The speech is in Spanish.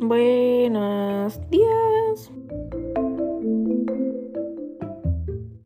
Buenos días.